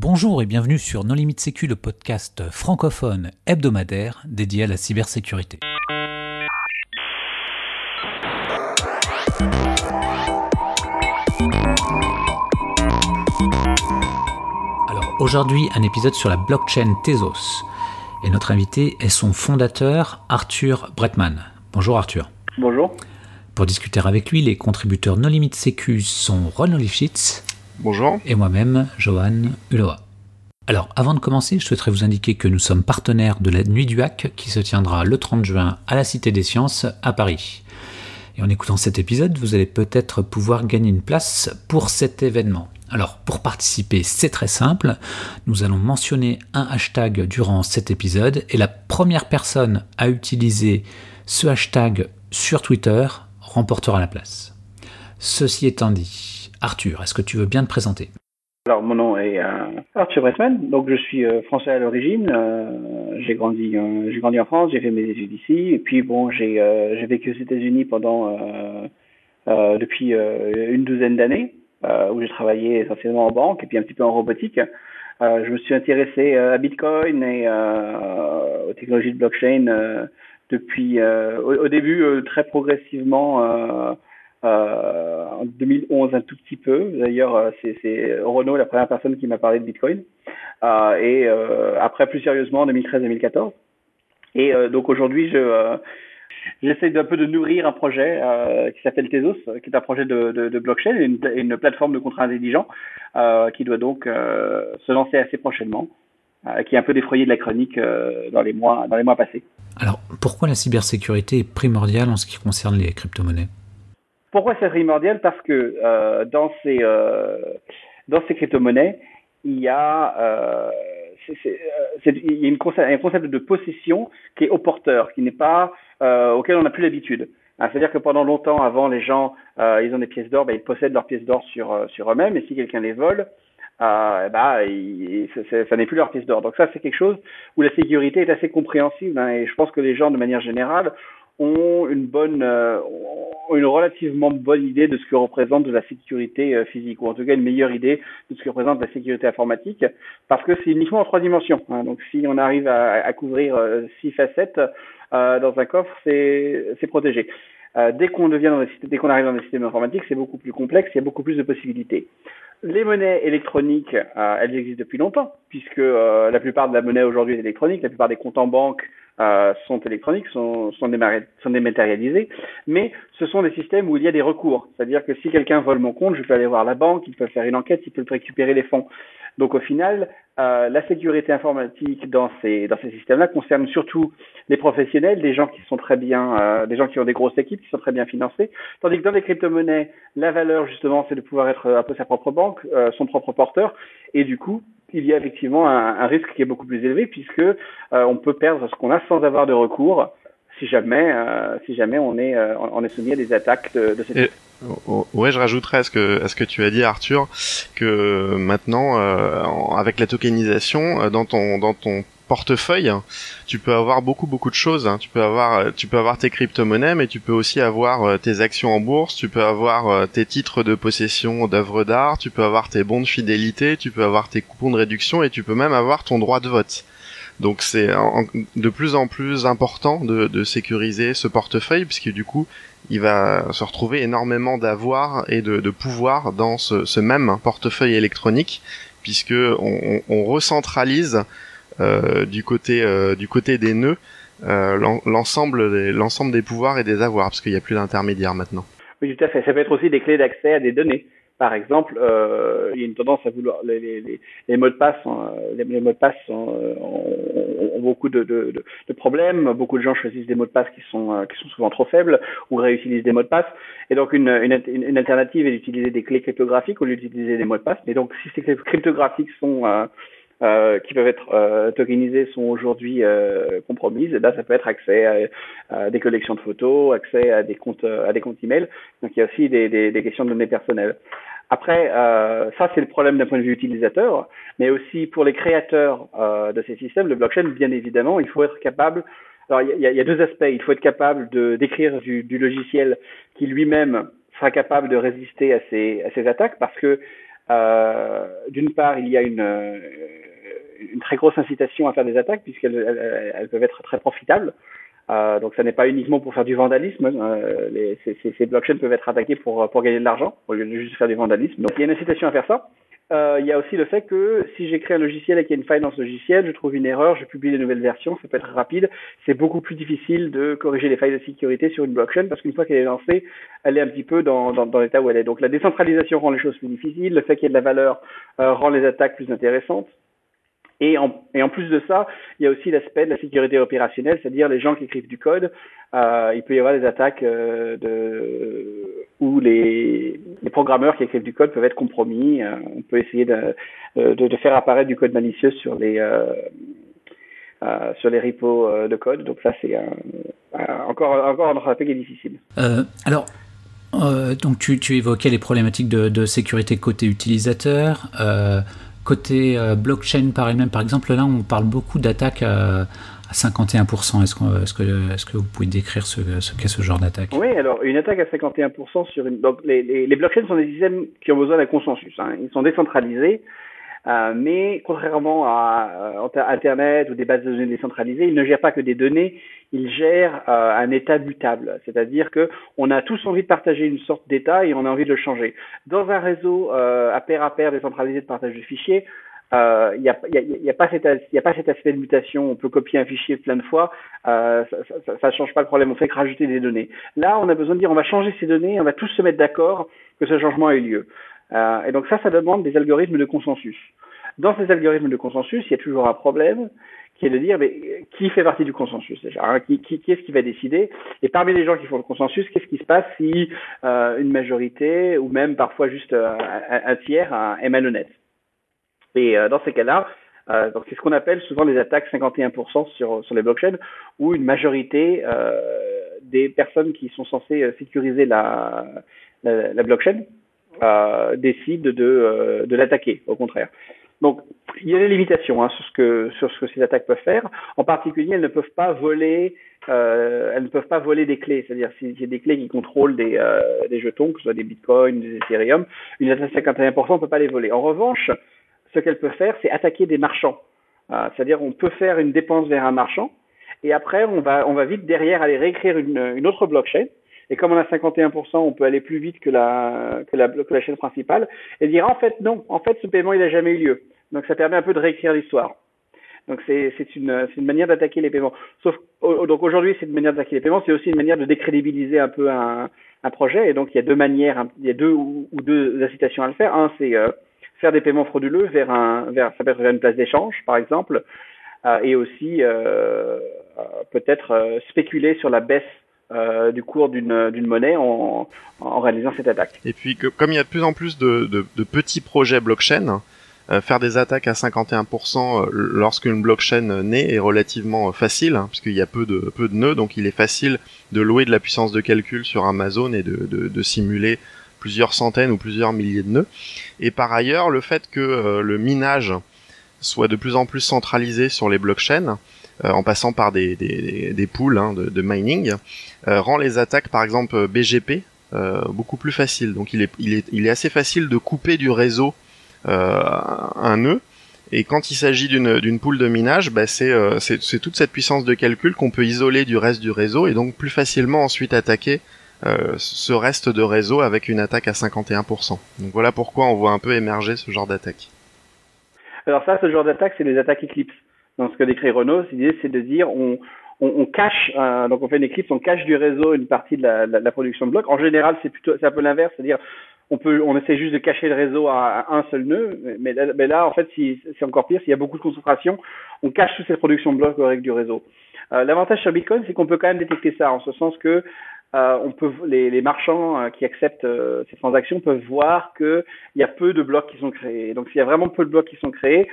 Bonjour et bienvenue sur Non Limite Sécu, le podcast francophone hebdomadaire dédié à la cybersécurité. Alors aujourd'hui, un épisode sur la blockchain Tezos. Et notre invité est son fondateur, Arthur Bretman. Bonjour Arthur. Bonjour. Pour discuter avec lui, les contributeurs Non Limite Sécu sont Ron Olifschitz. Bonjour. Et moi-même, Johan Uloa. Alors, avant de commencer, je souhaiterais vous indiquer que nous sommes partenaires de la Nuit du Hack qui se tiendra le 30 juin à la Cité des Sciences à Paris. Et en écoutant cet épisode, vous allez peut-être pouvoir gagner une place pour cet événement. Alors, pour participer, c'est très simple. Nous allons mentionner un hashtag durant cet épisode et la première personne à utiliser ce hashtag sur Twitter remportera la place. Ceci étant dit, Arthur, est-ce que tu veux bien te présenter? Alors, mon nom est euh, Arthur Bretman, donc je suis euh, français à l'origine. Euh, j'ai grandi, j'ai grandi en France, j'ai fait mes études ici, et puis bon, j'ai vécu aux États-Unis pendant depuis une douzaine d'années, où j'ai travaillé essentiellement en banque et puis un petit peu en robotique. je me suis intéressé à Bitcoin et aux technologies de blockchain depuis, au, début très progressivement euh, en 2011 un tout petit peu. D'ailleurs, euh, c'est Renault la première personne qui m'a parlé de Bitcoin. Euh, et après, plus sérieusement, en 2013-2014. Et donc aujourd'hui, je j'essaie d'un peu de nourrir un projet qui s'appelle Tezos, qui est un projet de, blockchain, une, plateforme de contrats intelligents qui doit donc se lancer assez prochainement, qui est un peu défrayé de la chronique dans les mois dans les mois passés. Alors pourquoi la cybersécurité est primordiale en ce qui concerne les crypto-monnaies? Pourquoi c'est primordial? Parce que euh, dans ces euh, dans ces crypto-monnaies, il y a euh, euh, il y a une concept, un concept de possession qui est au porteur, qui n'est pas euh, auquel on n'a plus l'habitude. Hein, c'est-à-dire que pendant longtemps, avant, les gens, ils ont des pièces d'or, ben, ils possèdent leurs pièces d'or sur sur eux-mêmes, et si quelqu'un les vole, euh, bah, il, ça, n'est plus leur pièce d'or. Donc ça, c'est quelque chose où la sécurité est assez compréhensible, hein, et je pense que les gens, de manière générale, ont une bonne, euh, une relativement bonne idée de ce que représente de la sécurité euh, physique, ou en tout cas une meilleure idée de ce que représente la sécurité informatique, parce que c'est uniquement en trois dimensions. Hein. Donc si on arrive à, à couvrir euh, six facettes dans un coffre, c'est protégé. dès qu'on devient dans dès qu'on arrive dans les systèmes informatiques, c'est beaucoup plus complexe, il y a beaucoup plus de possibilités. Les monnaies électroniques, elles existent depuis longtemps, puisque la plupart de la monnaie aujourd'hui est électronique, la plupart des comptes en banque euh, sont électroniques, sont, sont, sont, dématérialisés, mais ce sont des systèmes où il y a des recours. C'est-à-dire que si quelqu'un vole mon compte, je peux aller voir la banque, il peut faire une enquête, il peut récupérer les fonds. Donc au final, euh, la sécurité informatique dans ces, systèmes-là concerne surtout les professionnels, des gens qui sont très bien, euh, des gens qui ont des grosses équipes, qui sont très bien financés, tandis que dans les crypto-monnaies, la valeur justement, c'est de pouvoir être un peu sa propre banque, euh, son propre porteur, et du coup, il y a effectivement un, un, risque qui est beaucoup plus élevé puisque euh, on peut perdre ce qu'on a sans avoir de recours si jamais, euh, si jamais on est, euh, on est soumis à des attaques de, de ce type. Ouais, je rajouterais à ce que à ce que tu as dit, Arthur, que maintenant, avec la tokenisation, dans ton dans ton portefeuille, tu peux avoir beaucoup beaucoup de choses. Hein. Tu peux avoir tu peux avoir tes crypto-monnaies, mais tu peux aussi avoir euh, tes actions en bourse, tu peux avoir euh, tes titres de possession d'œuvres d'art, tu peux avoir tes bons de fidélité, tu peux avoir tes coupons de réduction et tu peux même avoir ton droit de vote. Donc c'est de plus en plus important de, sécuriser ce portefeuille puisque du coup il va se retrouver énormément d'avoir et de, de, pouvoir dans ce, même portefeuille électronique puisque on, recentralise euh, du côté euh, du côté des nœuds euh, l'ensemble des l'ensemble des pouvoirs et des avoirs parce qu'il n'y a plus d'intermédiaires maintenant. Oui, tout à fait. Ça peut être aussi des clés d'accès à des données. Par exemple, euh, il y a une tendance à vouloir les, les, les mots de passe, les, mots de passe ont, ont, beaucoup de, de, de, problèmes. Beaucoup de gens choisissent des mots de passe qui sont qui sont souvent trop faibles ou réutilisent des mots de passe. Et donc une, une, une alternative est d'utiliser des clés cryptographiques au lieu d'utiliser des mots de passe. Mais donc si ces clés cryptographiques sont euh, qui peuvent être euh, tokenisées sont aujourd'hui euh, compromises. Et là, ça peut être accès à, des collections de photos, accès à des comptes à des comptes email. Donc il y a aussi des, des, des questions de données personnelles. Après, euh, ça c'est le problème d'un point de vue utilisateur, mais aussi pour les créateurs euh, de ces systèmes, le blockchain, bien évidemment, il faut être capable. Alors il y a, y a, deux aspects. Il faut être capable de d'écrire du, du, logiciel qui lui-même sera capable de résister à ces, à ces attaques, parce que D'une part, il y a une, une très grosse incitation à faire des attaques puisqu'elles elles, peuvent être très profitables. Euh, donc, ça n'est pas uniquement pour faire du vandalisme. Euh, les, ces, blockchains peuvent être attaqués pour, pour gagner de l'argent, au lieu de juste faire du vandalisme. Donc, il y a une incitation à faire ça. Euh, il y a aussi le fait que si j'écris un logiciel et qu'il y a une faille dans ce logiciel, je trouve une erreur, je publie des nouvelles versions, ça peut être rapide. C'est beaucoup plus difficile de corriger les failles de sécurité sur une blockchain parce qu'une fois qu'elle est lancée, elle est un petit peu dans, dans, l'état où elle est. Donc la décentralisation rend les choses plus difficiles, le fait qu'il y ait de la valeur rend les attaques plus intéressantes. Et en, plus de ça, il y a aussi l'aspect de la sécurité opérationnelle, c'est-à-dire les gens qui écrivent du code. Euh, il peut y avoir des attaques euh, où les, programmeurs qui écrivent du code peuvent être compromis. Euh, on peut essayer de, faire apparaître du code malicieux sur les sur les repos de code. Donc ça, c'est encore encore un aspect qui est difficile. alors. donc tu, évoquais les problématiques de sécurité côté utilisateur. Côté euh, blockchain par elle-même, par exemple, là, on parle beaucoup d'attaques à, 51%. Est-ce que, vous pouvez décrire ce, qu'est ce genre d'attaque? Oui, alors une attaque à 51% sur une. Donc, les, blockchains sont des systèmes qui ont besoin d'un consensus. Hein. Ils sont décentralisés. Euh, mais contrairement à, euh, Internet ou des bases de données décentralisées, il ne gère pas que des données, il gère euh, un état mutable. C'est-à-dire que on a tous envie de partager une sorte d'état et on a envie de le changer. Dans un réseau à pair à pair décentralisé de partage de fichiers, il n'y a, y a pas cet aspect de mutation. On peut copier un fichier plein de fois, ça ne change pas le problème. On fait que rajouter des données. Là, on a besoin de dire on va changer ces données, on va tous se mettre d'accord que ce changement ait lieu. Euh, et donc ça, ça demande des algorithmes de consensus. Dans ces algorithmes de consensus, il y a toujours un problème qui est de dire mais, qui fait partie du consensus déjà hein, Qui, qui, qui est-ce qui va décider? Et parmi les gens qui font le consensus, qu'est-ce qui se passe si euh, une majorité ou même parfois juste euh, un, un, tiers est malhonnête? Et euh, dans ces cas-là, euh, donc c'est ce qu'on appelle souvent les attaques 51% sur, sur les blockchains, où une majorité des personnes qui sont censées sécuriser la, la, la blockchain euh, décide de, euh, de l'attaquer, au contraire. Donc, il y a des limitations hein, sur, ce que, ces attaques peuvent faire. En particulier, elles ne peuvent pas voler, euh, elles ne peuvent pas voler des clés. C'est-à-dire, s'il y a des clés qui contrôlent des, euh, des jetons, que ce soit des bitcoins, des ethereum, une attaque 51% ne peut pas les voler. En revanche, ce qu'elle peut faire, c'est attaquer des marchands. C'est-à-dire, on peut faire une dépense vers un marchand, et après, on va, vite derrière aller réécrire une autre blockchain et comme on a 51%, on peut aller plus vite que la, que la, que la chaîne principale et dire en fait non, en fait ce paiement il n'a jamais eu lieu. Donc ça permet un peu de réécrire l'histoire. Donc c'est une, une manière d'attaquer les paiements. Sauf donc aujourd'hui c'est une manière d'attaquer les paiements, c'est aussi une manière de décrédibiliser un peu un, un projet. Et donc il y a deux manières, il y a deux ou, deux incitations à le faire. Un c'est euh, faire des paiements frauduleux vers un vers ça peut être vers une place d'échange par exemple, euh, et aussi euh, euh peut-être euh, spéculer sur la baisse euh, du cours d'une monnaie en, en, réalisant cette attaque. Et puis comme il y a de plus en plus de, de, de petits projets blockchain, euh, faire des attaques à 51% euh, lorsqu'une blockchain naît est relativement facile, hein, puisqu'il y a peu de, peu de nœuds, donc il est facile de louer de la puissance de calcul sur Amazon et de, de, de simuler plusieurs centaines ou plusieurs milliers de nœuds. Et par ailleurs, le fait que le minage soit de plus en plus centralisé sur les blockchains, euh, en passant par des, des, des pools hein, de, mining, euh, rend les attaques, par exemple BGP, euh, beaucoup plus faciles. Donc il est, il, est, il est assez facile de couper du réseau un nœud. Et quand il s'agit d'une pool de minage, bah c'est toute cette puissance de calcul qu'on peut isoler du reste du réseau et donc plus facilement ensuite attaquer euh, ce reste de réseau avec une attaque à 51%. Donc voilà pourquoi on voit un peu émerger ce genre d'attaque. Alors ça, ce genre d'attaque, c'est les attaques Eclipse dans ce que décrit Renault, l'idée c'est de dire on, on, on cache, euh, donc on fait une éclipse, on cache du réseau une partie de la, la, la production de blocs. En général, c'est plutôt c'est un peu l'inverse, c'est-à-dire on peut on essaie juste de cacher le réseau à, à un seul nœud, mais, là en fait si, c'est encore pire, s'il y a beaucoup de concentration, on cache toute cette production de blocs avec du réseau. Euh, L'avantage sur Bitcoin, c'est qu'on peut quand même détecter ça, en ce sens que euh, on peut, les, les marchands euh, qui acceptent euh, ces transactions peuvent voir qu'il y a peu de blocs qui sont créés. Donc s'il y a vraiment peu de blocs qui sont créés,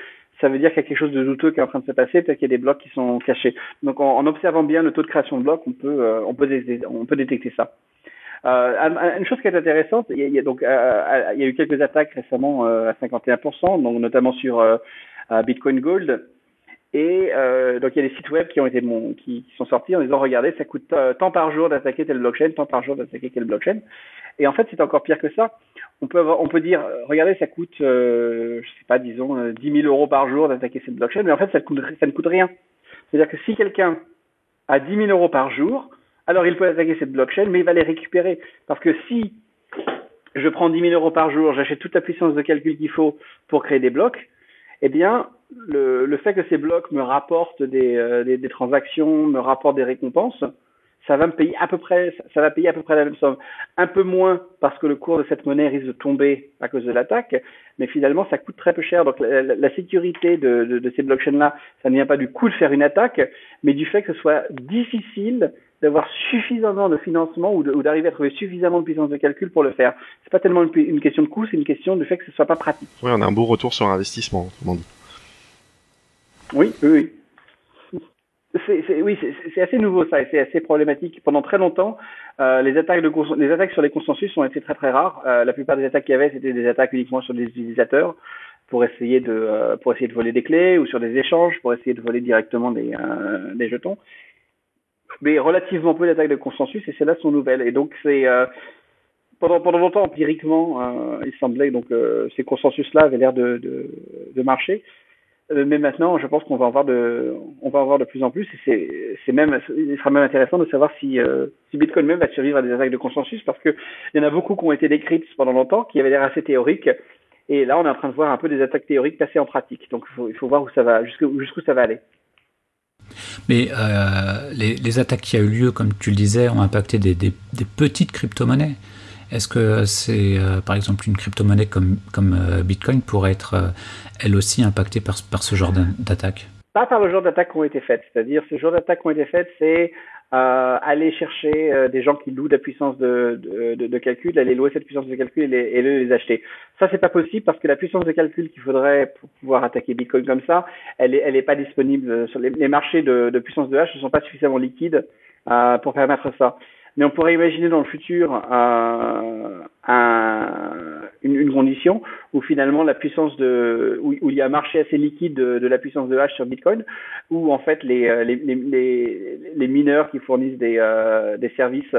ça veut dire qu'il y a quelque chose de douteux qui est en train de se passer, peut-être qu'il y a des blocs qui sont cachés. Donc en, observant bien le taux de création de blocs, on peut, euh, on peut, on peut détecter ça. Euh, une chose qui est intéressante, il y a, donc euh, il y a eu quelques attaques récemment à 51%, donc notamment sur Bitcoin Gold. Et donc il y a des sites web qui ont été qui, qui, sont sortis en disant regardez ça coûte tant par jour d'attaquer telle blockchain, tant par jour d'attaquer quelle blockchain. Et en fait, c'est encore pire que ça. On peut, on peut dire, regardez, ça coûte, je sais pas, disons, 10 000 euros par jour d'attaquer cette blockchain, mais en fait, ça, ne coûte rien. C'est-à-dire que si quelqu'un a 10 000 euros par jour, alors il peut attaquer cette blockchain, mais il va les récupérer. Parce que si je prends 10 000 euros par jour, j'achète toute la puissance de calcul qu'il faut pour créer des blocs, eh bien, le, le fait que ces blocs me rapportent des, euh, des, transactions, me rapportent des récompenses, ça va me payer à peu près, ça va payer à peu près la même somme. Un peu moins parce que le cours de cette monnaie risque de tomber à cause de l'attaque, mais finalement, ça coûte très peu cher. Donc, la, la sécurité de, de, de ces blockchains-là, ça ne vient pas du coût de faire une attaque, mais du fait que ce soit difficile d'avoir suffisamment de financement ou d'arriver à trouver suffisamment de puissance de calcul pour le faire. C'est pas tellement une, une question de coût, c'est une question du fait que ce soit pas pratique. Oui, on a un beau retour sur investissement, autrement dit. Oui, oui, oui. Oui, c'est assez nouveau ça, et c'est assez problématique. Pendant très longtemps, euh, les attaques sur les consensus ont été très très rares. Euh, la plupart des attaques qu'il y avait, c'était des attaques uniquement sur des utilisateurs pour essayer de euh, pour essayer de voler des clés ou sur des échanges pour essayer de voler directement des des jetons mais relativement peu d'attaques de consensus et celles-là sont nouvelles. Et donc c'est pendant pendant longtemps empiriquement, il semblait donc ces consensus-là avaient l'air de, de marcher. Euh, mais maintenant, je pense qu'on va en voir de, on va en voir de plus en plus. Et c'est, même, il sera même intéressant de savoir si, euh, si Bitcoin même va survivre à des attaques de consensus, parce que il y en a beaucoup qui ont été décrites pendant longtemps, qui avaient l'air assez théoriques. Et là, on est en train de voir un peu des attaques théoriques passer en pratique. Donc, il faut, voir où ça va, jusqu'où, ça va aller. Mais euh, les, attaques qui a eu lieu, comme tu le disais, ont impacté des, des petites crypto-monnaies. Est-ce que c'est, euh, par exemple, une crypto-monnaie comme, euh, Bitcoin pourrait être, euh, elle aussi, impactée par, ce genre d'attaque? Pas par le genre d'attaques qui ont été faites. C'est-à-dire, ce genre d'attaques qui ont été faites, c'est aller chercher des gens qui louent de la puissance de, calcul, aller louer cette puissance de calcul et les, les acheter. Ça, c'est pas possible parce que la puissance de calcul qu'il faudrait pour pouvoir attaquer Bitcoin comme ça, elle est, elle est pas disponible les, marchés de, puissance de hash ne sont pas suffisamment liquides pour permettre ça. Mais on pourrait imaginer dans le futur euh, un, une, une, condition où finalement la puissance de où, où, il y a un marché assez liquide de, de, la puissance de hash sur Bitcoin, où en fait les, les, les, les mineurs qui fournissent des, euh, des services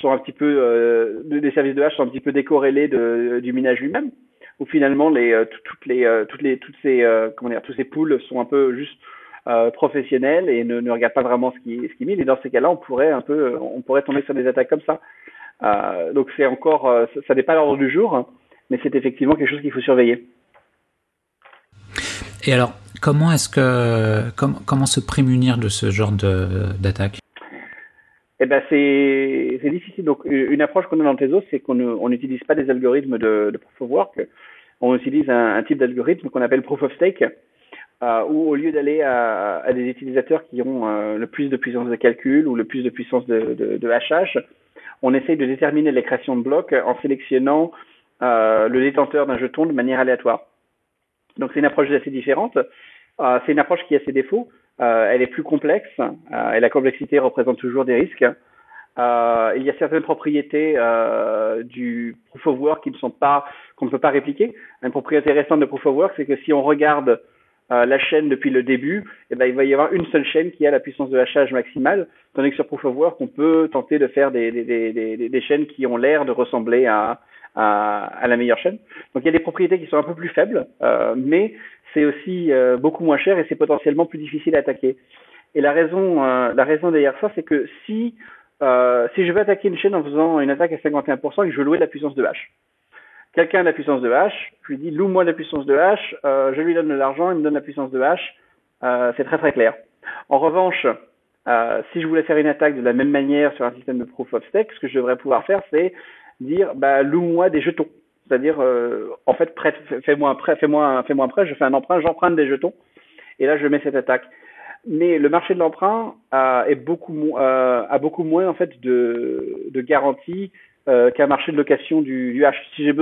sont un petit peu euh, des services de hash sont un petit peu décorrélés de, du minage lui-même, où finalement les toutes les toutes les toutes ces comment dire tous ces pools sont un peu juste euh, professionnels et ne, ne regarde pas vraiment ce qui ce qui mine. Et dans ces cas-là, on pourrait un peu, on pourrait tomber sur des attaques comme ça. Euh, donc c'est encore, euh, ça, ça n'est pas l'ordre du jour, mais c'est effectivement quelque chose qu'il faut surveiller. Et alors, comment est-ce que, com comment se prémunir de ce genre d'attaque? Eh ben c'est c'est difficile. Donc une approche qu'on a dans Tezos, c'est qu'on on n'utilise pas des algorithmes de, de proof of work. On utilise un, un type d'algorithme qu'on appelle proof of stake, euh, où au lieu d'aller à, à, des utilisateurs qui ont euh, le plus de puissance de calcul ou le plus de puissance de, de, de hachage, on essaye de déterminer les créations de blocs en sélectionnant euh, le détenteur d'un jeton de manière aléatoire. Donc c'est une approche assez différente. Euh, c'est une approche qui a ses défauts. Euh, elle est plus complexe et la complexité représente toujours des risques. il y a certaines propriétés du proof of work qui ne sont pas qu'on ne peut pas répliquer. Une propriété récente de proof of work, c'est que si on regarde euh, la chaîne depuis le début, eh ben, il va y avoir une seule chaîne qui a la puissance de hachage maximale, tandis que sur Proof of Work, on peut tenter de faire des, des, des, des chaînes qui ont l'air de ressembler à, à, à, la meilleure chaîne. Donc il y a des propriétés qui sont un peu plus faibles, euh, mais c'est aussi euh, beaucoup moins cher et c'est potentiellement plus difficile à attaquer. Et la raison, euh, la raison derrière ça, c'est que si euh, si je veux attaquer une chaîne en faisant une attaque à 51% et que je veux louer la puissance de hache, quelqu'un a la puissance de H, je lui dis loue-moi la puissance de H, euh, je lui donne de l'argent, il me donne la puissance de H, euh, c'est très très clair. En revanche, euh, si je voulais faire une attaque de la même manière sur un système de proof of stake, ce que je devrais pouvoir faire, c'est dire bah, loue-moi des jetons. C'est-à-dire, euh, en fait, fais-moi un prêt, fais-moi fais un prêt, je fais un emprunt, j'emprunte des jetons, et là je mets cette attaque. Mais le marché de l'emprunt euh, est beaucoup, euh, a beaucoup moins en fait de, de garanties euh, qu'un marché de location du, du H. Si j'ai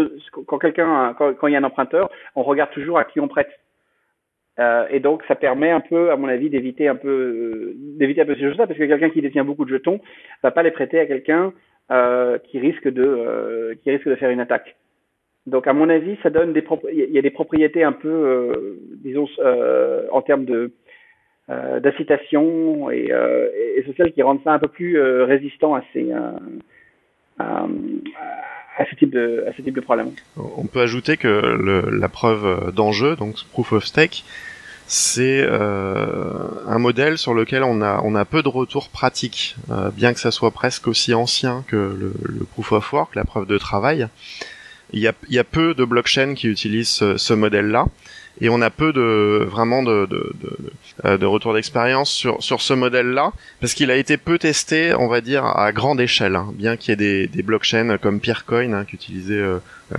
quand quelqu'un, quand, quand, il y a un emprunteur, on regarde toujours à qui on prête. Euh, et donc, ça permet un peu, à mon avis, d'éviter un peu, euh, d'éviter un peu ces choses-là, parce que quelqu'un qui détient beaucoup de jetons va pas les prêter à quelqu'un euh, qui risque de, euh, qui risque de faire une attaque. Donc, à mon avis, ça donne des, il y a des propriétés un peu, disons, en termes de d'incitation et, et sociales qui rendent ça un peu plus résistant à ces à, à ce type de à ce type de problème. On peut ajouter que le, la preuve d'enjeu, donc proof of stake, c'est euh, un modèle sur lequel on a on a peu de retours pratiques, euh, bien que ça soit presque aussi ancien que le, le, proof of work, la preuve de travail. Il y a, il y a peu de blockchains qui utilisent ce, ce modèle-là et on a peu de vraiment de, de, de, euh, de retour d'expérience sur sur ce modèle-là parce qu'il a été peu testé, on va dire à grande échelle, hein, bien qu'il y ait des, des blockchains comme Peercoin hein, qui utilisaient euh, euh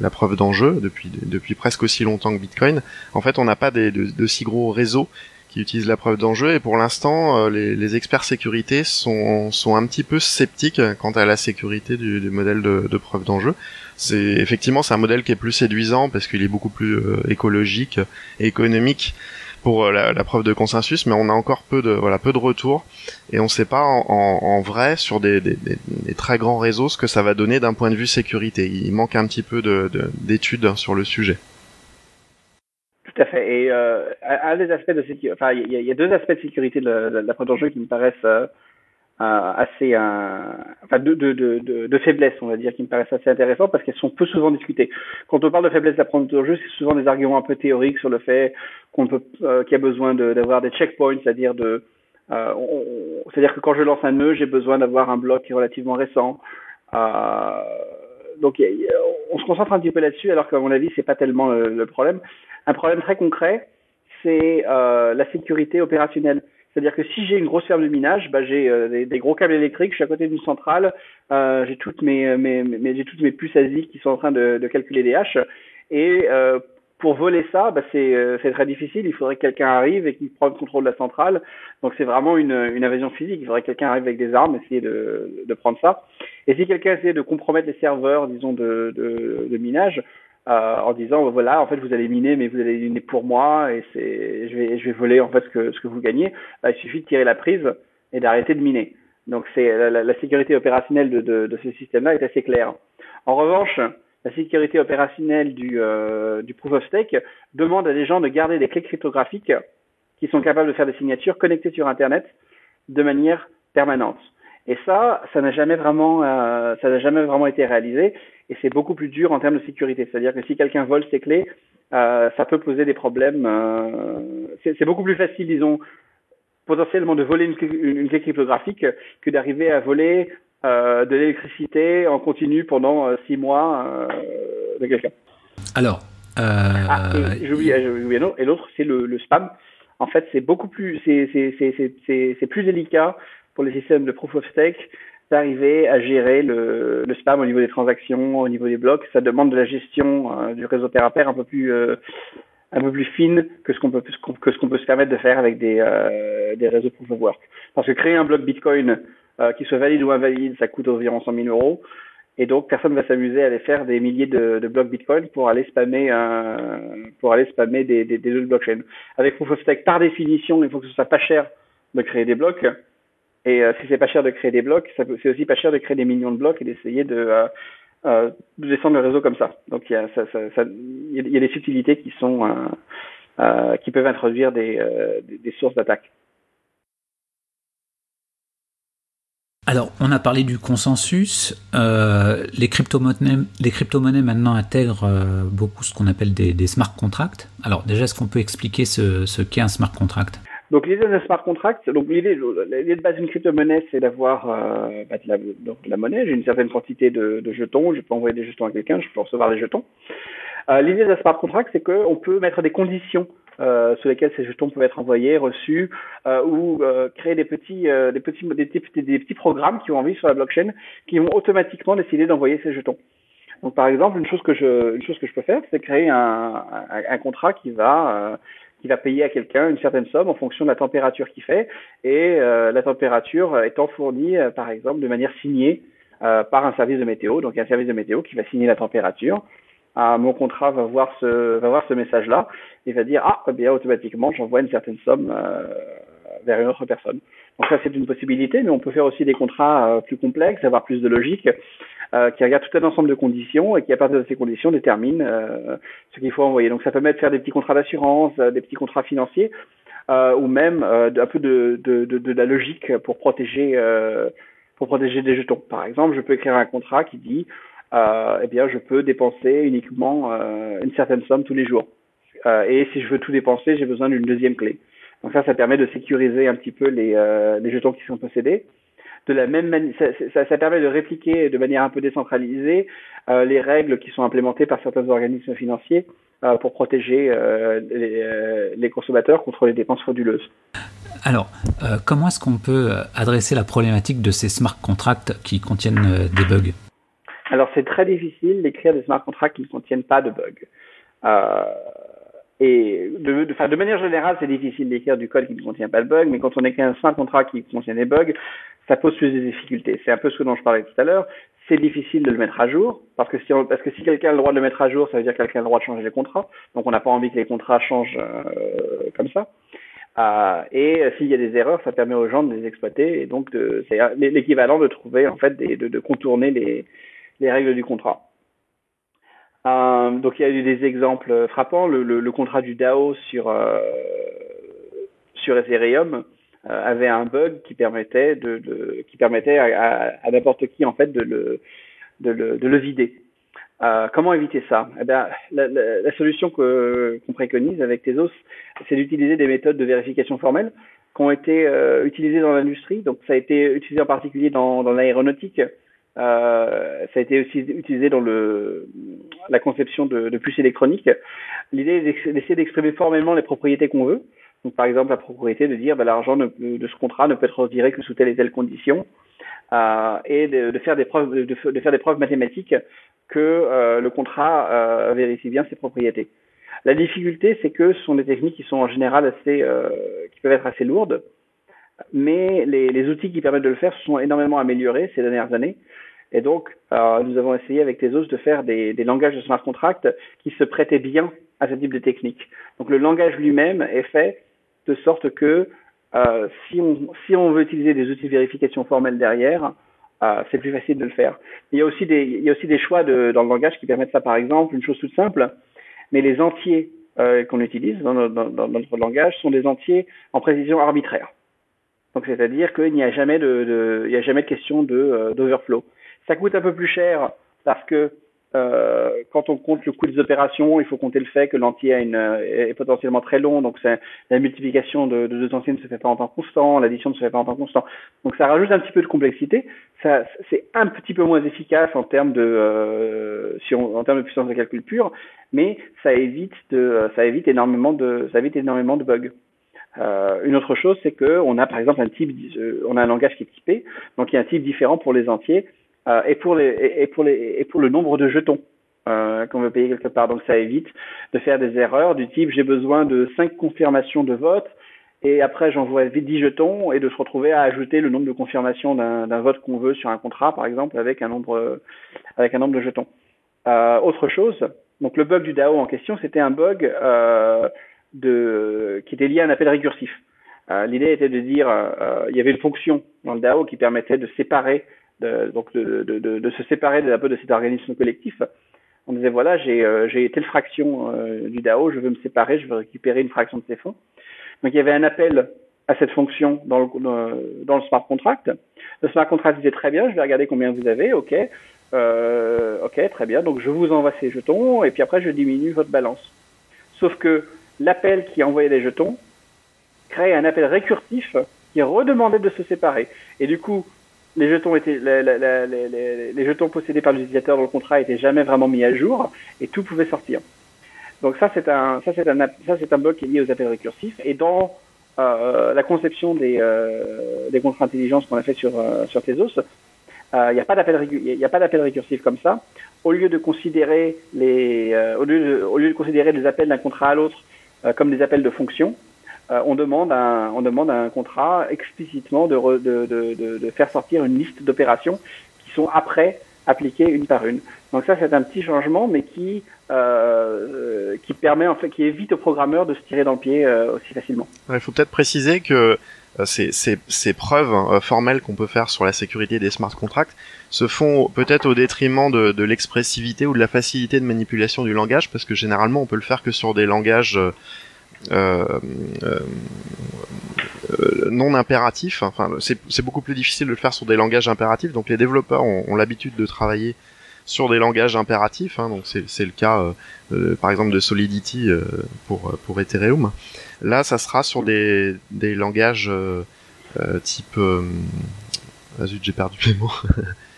la preuve d'enjeu depuis depuis presque aussi longtemps que Bitcoin. En fait, on n'a pas des, de, de, si gros réseaux qui utilisent la preuve d'enjeu et pour l'instant, euh, les, les, experts sécurité sont sont un petit peu sceptiques quant à la sécurité du, du modèle de, de preuve d'enjeu c'est effectivement c'est un modèle qui est plus séduisant parce qu'il est beaucoup plus euh, écologique et économique pour euh, la, la, preuve de consensus, mais on a encore peu de voilà peu de retours et on ne sait pas en, en, vrai sur des, des, des, très grands réseaux ce que ça va donner d'un point de vue sécurité. Il manque un petit peu d'études de, sur le sujet. Tout à fait. Et euh, un des aspects de sécurité, enfin il y, a deux aspects de sécurité de la, de la preuve d'enjeu qui me paraissent euh, assez, enfin de, de, de, de, faiblesse, on va dire, qui me paraissent assez intéressants parce qu'elles sont peu souvent discutées. Quand on parle de faiblesse jeu, c'est souvent des arguments un peu théoriques sur le fait qu'on peut, euh, qu'il y a besoin d'avoir des checkpoints, c'est-à-dire de, euh, c'est-à-dire que quand je lance un nœud, j'ai besoin d'avoir un bloc qui est relativement récent. Euh, donc on se concentre un petit peu là-dessus, alors qu'à mon avis, c'est pas tellement le, le, problème. Un problème très concret, c'est euh, la sécurité opérationnelle. C'est-à-dire que si j'ai une grosse ferme de minage, bah, j'ai euh, des, gros câbles électriques, je suis à côté d'une centrale, euh, j'ai toutes mes, mes, mes j'ai toutes mes puces ASIC qui sont en train de, de calculer des haches. Et euh, pour voler ça, bah, c'est, euh, c'est très difficile. Il faudrait que quelqu'un arrive et qu'il prenne le contrôle de la centrale. Donc c'est vraiment une, une invasion physique. Il faudrait que quelqu'un arrive avec des armes, essayer de, de prendre ça. Et si quelqu'un essaie de compromettre les serveurs, disons, de, de, de minage, euh, en disant voilà en fait vous allez miner mais vous allez miner pour moi et c'est je vais je vais voler en fait ce que ce que vous gagnez. Bah, il suffit de tirer la prise et d'arrêter de miner. Donc c'est la, la, sécurité opérationnelle de, de, de ce système là est assez claire. En revanche la sécurité opérationnelle du, euh, du proof of stake demande à des gens de garder des clés cryptographiques qui sont capables de faire des signatures connectées sur internet de manière permanente. Et ça, ça n'a jamais vraiment, euh, ça n'a jamais vraiment été réalisé, et c'est beaucoup plus dur en termes de sécurité. C'est-à-dire que si quelqu'un vole ses clés, euh, ça peut poser des problèmes. Euh, c'est beaucoup plus facile, disons, potentiellement de voler une, une, clé cryptographique que d'arriver à voler euh, de l'électricité en continu pendant six mois de quelqu'un. Alors, ah, j'ai oublié, et l'autre c'est le, le spam. En fait, c'est beaucoup plus, c'est plus délicat pour les systèmes de proof of stake d'arriver à gérer le, spam au niveau des transactions, au niveau des blocs. Ça demande de la gestion euh, du réseau pair à pair un peu plus euh, un peu plus fine que ce qu'on peut que ce qu'on peut se permettre de faire avec des euh, des réseaux proof of work. Parce que créer un bloc Bitcoin qui soit valide ou invalide, ça coûte environ 100 000 euros. Et donc personne va s'amuser à aller faire des milliers de, blocs Bitcoin pour aller spammer pour aller spammer des, des, des autres blockchains. Avec proof of stake, par définition, il faut que ce soit pas cher de créer des blocs. Et euh, si c'est pas cher de créer des blocs, c'est aussi pas cher de créer des millions de blocs et d'essayer de, euh, euh, de, descendre le réseau comme ça. Donc il y a, des subtilités qui sont euh, qui peuvent introduire des, sources d'attaque. Alors, on a parlé du consensus. Les crypto-monnaies, maintenant intègrent beaucoup ce qu'on appelle des, smart contracts. Alors, déjà, est-ce qu'on peut expliquer ce qu'est un smart contract? Donc l'idée d'un smart contract, donc l'idée, de base d'une crypto-monnaie, c'est d'avoir euh, bah, de, la, donc, de la monnaie. J'ai une certaine quantité de, de, jetons, je peux envoyer des jetons à quelqu'un, je peux recevoir des jetons. Euh, l'idée d'un smart contract, c'est qu'on peut mettre des conditions euh, sur lesquelles ces jetons peuvent être envoyés, reçus, euh, ou euh, créer des petits, euh, des petits, des, des, des, petits programmes qui vont vivre sur la blockchain, qui vont automatiquement décider d'envoyer ces jetons. Donc par exemple, une chose que je, une chose que je peux faire, c'est créer un, un, un, contrat qui va qui va payer à quelqu'un une certaine somme en fonction de la température qu'il fait, et euh, la température étant fournie, euh, par exemple, de manière signée euh, par un service de météo, donc un service de météo qui va signer la température. Ah, mon contrat va voir ce, va voir ce message-là et va dire ah, eh bien automatiquement j'envoie une certaine somme vers une autre personne. Donc ça c'est une possibilité, mais on peut faire aussi des contrats plus complexes, avoir plus de logique euh, qui regarde tout un ensemble de conditions et qui, à partir de ces conditions, détermine euh, ce qu'il faut envoyer. Donc, ça permet de faire des petits contrats d'assurance, euh, des petits contrats financiers, euh, ou même un peu de, de, de, de, la logique pour protéger, pour protéger des jetons. Par exemple, je peux écrire un contrat qui dit eh bien, je peux dépenser uniquement une certaine somme tous les jours. et si je veux tout dépenser, j'ai besoin d'une deuxième clé. Donc ça, ça permet de sécuriser un petit peu les, les jetons qui sont possédés. De la même manière, ça, ça, permet de répliquer de manière un peu décentralisée les règles qui sont implémentées par certains organismes financiers euh, pour protéger euh, euh, les, consommateurs contre les dépenses frauduleuses. Alors, comment est-ce qu'on peut adresser la problématique de ces smart contracts qui contiennent des bugs? Alors, c'est très difficile d'écrire des smart contracts qui ne contiennent pas de bugs. et de, de, de, manière générale, c'est difficile d'écrire du code qui ne contient pas de bugs, mais quand on écrit un smart contract qui contient des bugs, ça pose plus de difficultés. C'est un peu ce dont je parlais tout à l'heure c'est difficile de le mettre à jour parce que si quelqu'un a le droit de le mettre à jour, ça veut dire que quelqu'un a le droit de changer les contrats. Donc on n'a pas envie que les contrats changent euh, comme ça. Euh, et s'il y a des erreurs, ça permet aux gens de les exploiter et donc c'est l'équivalent de trouver en fait de, contourner les, les règles du contrat. Euh, donc il y a eu des exemples frappants. Le, contrat du DAO sur sur Ethereum euh, avait un bug qui permettait de, de qui permettait à, à, n'importe qui en fait de le de le, de le vider. Euh, comment éviter ça? Eh bien, la, la, la, solution que qu'on préconise avec Tezos, c'est d'utiliser des méthodes de vérification formelle qui ont été euh, utilisées dans l'industrie. Donc, ça a été utilisé en particulier dans, dans l'aéronautique. Euh, ça a été aussi utilisé dans le, la conception de, de puces électroniques. L'idée est d'essayer d'exprimer formellement les propriétés qu'on veut. Donc, par exemple, la propriété de dire bah, l'argent de ce contrat ne peut être retiré que sous telle et telle condition, euh, et de, faire des preuves, de, de, faire des preuves mathématiques que euh, le contrat euh, vérifie bien ses propriétés. La difficulté, c'est que ce sont des techniques qui sont en général assez, euh, qui peuvent être assez lourdes, mais les, les, outils qui permettent de le faire se sont énormément améliorés ces dernières années. Et donc, euh, nous avons essayé avec Tezos de faire des, des, langages de smart contract qui se prêtaient bien à ce type de technique. Donc, le langage lui-même est fait de sorte que euh, si, on, si on veut utiliser des outils de vérification formelle derrière, euh, c'est plus facile de le faire. Il y a aussi des, il y a aussi des choix de, dans le langage qui permettent ça. Par exemple, une chose toute simple, mais les entiers euh, qu'on utilise dans, dans, notre langage sont des entiers en précision arbitraire. Donc, c'est-à-dire qu'il n'y a jamais de, de, il y a jamais de question de euh, d'overflow. Ça coûte un peu plus cher parce que euh, quand on compte le coût des opérations, il faut compter le fait que l'entier est potentiellement très long, donc la multiplication de, de, deux entiers ne se fait pas en temps constant, l'addition ne se fait pas en temps constant. Donc ça rajoute un petit peu de complexité. Ça, c'est un petit peu moins efficace en termes de, euh, si on, en termes de puissance de calcul pure, mais ça évite de, ça évite énormément de, ça évite énormément de bugs. Euh, une autre chose, c'est que on a par exemple un type, on a un langage qui est typé, donc il y a un type différent pour les entiers euh, et, pour les, et, pour les, et pour le nombre de jetons euh, qu'on veut payer quelque part. Donc ça évite de faire des erreurs du type j'ai besoin de 5 confirmations de vote et après j'envoie 10 jetons et de se retrouver à ajouter le nombre de confirmations d'un vote qu'on veut sur un contrat par exemple avec un nombre avec un nombre de jetons. Euh, autre chose, donc le bug du DAO en question c'était un bug euh, de qui était lié à un appel récursif. Euh, L'idée était de dire euh, il y avait une fonction dans le DAO qui permettait de séparer de, donc de, de, de, se séparer de, peu de cet organisme collectif. On disait voilà, j'ai euh, telle fraction euh, du DAO, je veux me séparer, je veux récupérer une fraction de ces fonds. Donc il y avait un appel à cette fonction dans le, dans le smart contract. Le smart contract disait très bien, je vais regarder combien vous avez, ok, euh, ok, très bien, donc je vous envoie ces jetons et puis après je diminue votre balance. Sauf que l'appel qui envoyait les jetons crée un appel récursif qui redemandait de se séparer. Et du coup, les jetons étaient les, jetons possédés par l'utilisateur dans le contrat étaient jamais vraiment mis à jour et tout pouvait sortir. Donc ça c'est un ça c'est un ça c'est un bug qui est lié aux appels récursifs et dans euh, la conception des euh, des contrats intelligence qu'on a fait sur euh, sur Tezos, il n'y a pas d'appel il a pas d'appel récursif comme ça. Au lieu de considérer les au lieu de, au lieu de considérer les appels d'un contrat à l'autre comme des appels de fonction, euh, on, demande un, on demande un contrat explicitement de, de, de, de, faire sortir une liste d'opérations qui sont après appliquées une par une. Donc ça, c'est un petit changement, mais qui euh, qui permet en fait, qui évite aux programmeurs de se tirer dans le pied euh, aussi facilement. Il faut peut-être préciser que euh, ces, ces, ces, preuves euh, formelles qu'on peut faire sur la sécurité des smart contracts se font peut-être au détriment de, de l'expressivité ou de la facilité de manipulation du langage, parce que généralement on peut le faire que sur des langages euh, euh, non impératif. Enfin, c'est beaucoup plus difficile de le faire sur des langages impératifs. Donc les développeurs ont, l'habitude de travailler sur des langages impératifs. Hein, donc c'est le cas, par exemple, de Solidity pour Ethereum. Là, ça sera sur des des langages type ah zut, j'ai perdu les mots.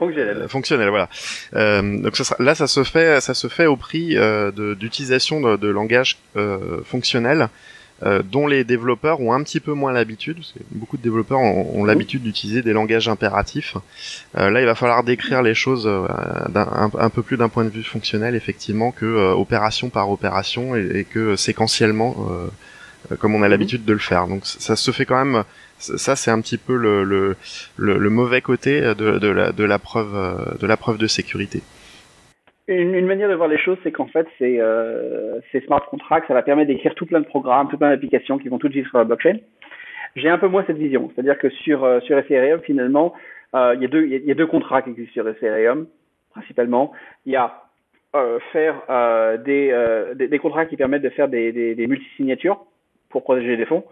Fonctionnel. Fonctionnel, voilà. Euh, donc ça sera, là, ça se fait, ça se fait au prix euh, d'utilisation de, de, langage euh, fonctionnel euh, dont les développeurs ont un petit peu moins l'habitude. Beaucoup de développeurs ont, l'habitude d'utiliser des langages impératifs. Euh, là, il va falloir décrire les choses euh, un, un, peu plus d'un point de vue fonctionnel, effectivement, que opération par opération et, et que séquentiellement, comme on a mhm. l'habitude de le faire. Donc ça se fait quand même ça c'est un petit peu le, mauvais côté de, de, la, preuve, de sécurité. Une, manière de voir les choses, c'est qu'en fait, c'est euh, ces smart contracts, ça va permettre d'écrire tout plein de programmes, tout plein d'applications qui vont toutes vivre sur la blockchain. J'ai un peu moins cette vision, c'est-à-dire que sur euh, Ethereum, finalement, euh, il y a deux contrats qui existent sur Ethereum principalement. Il y a euh, faire euh, des, contrats qui permettent de faire des multisignatures pour protéger des fonds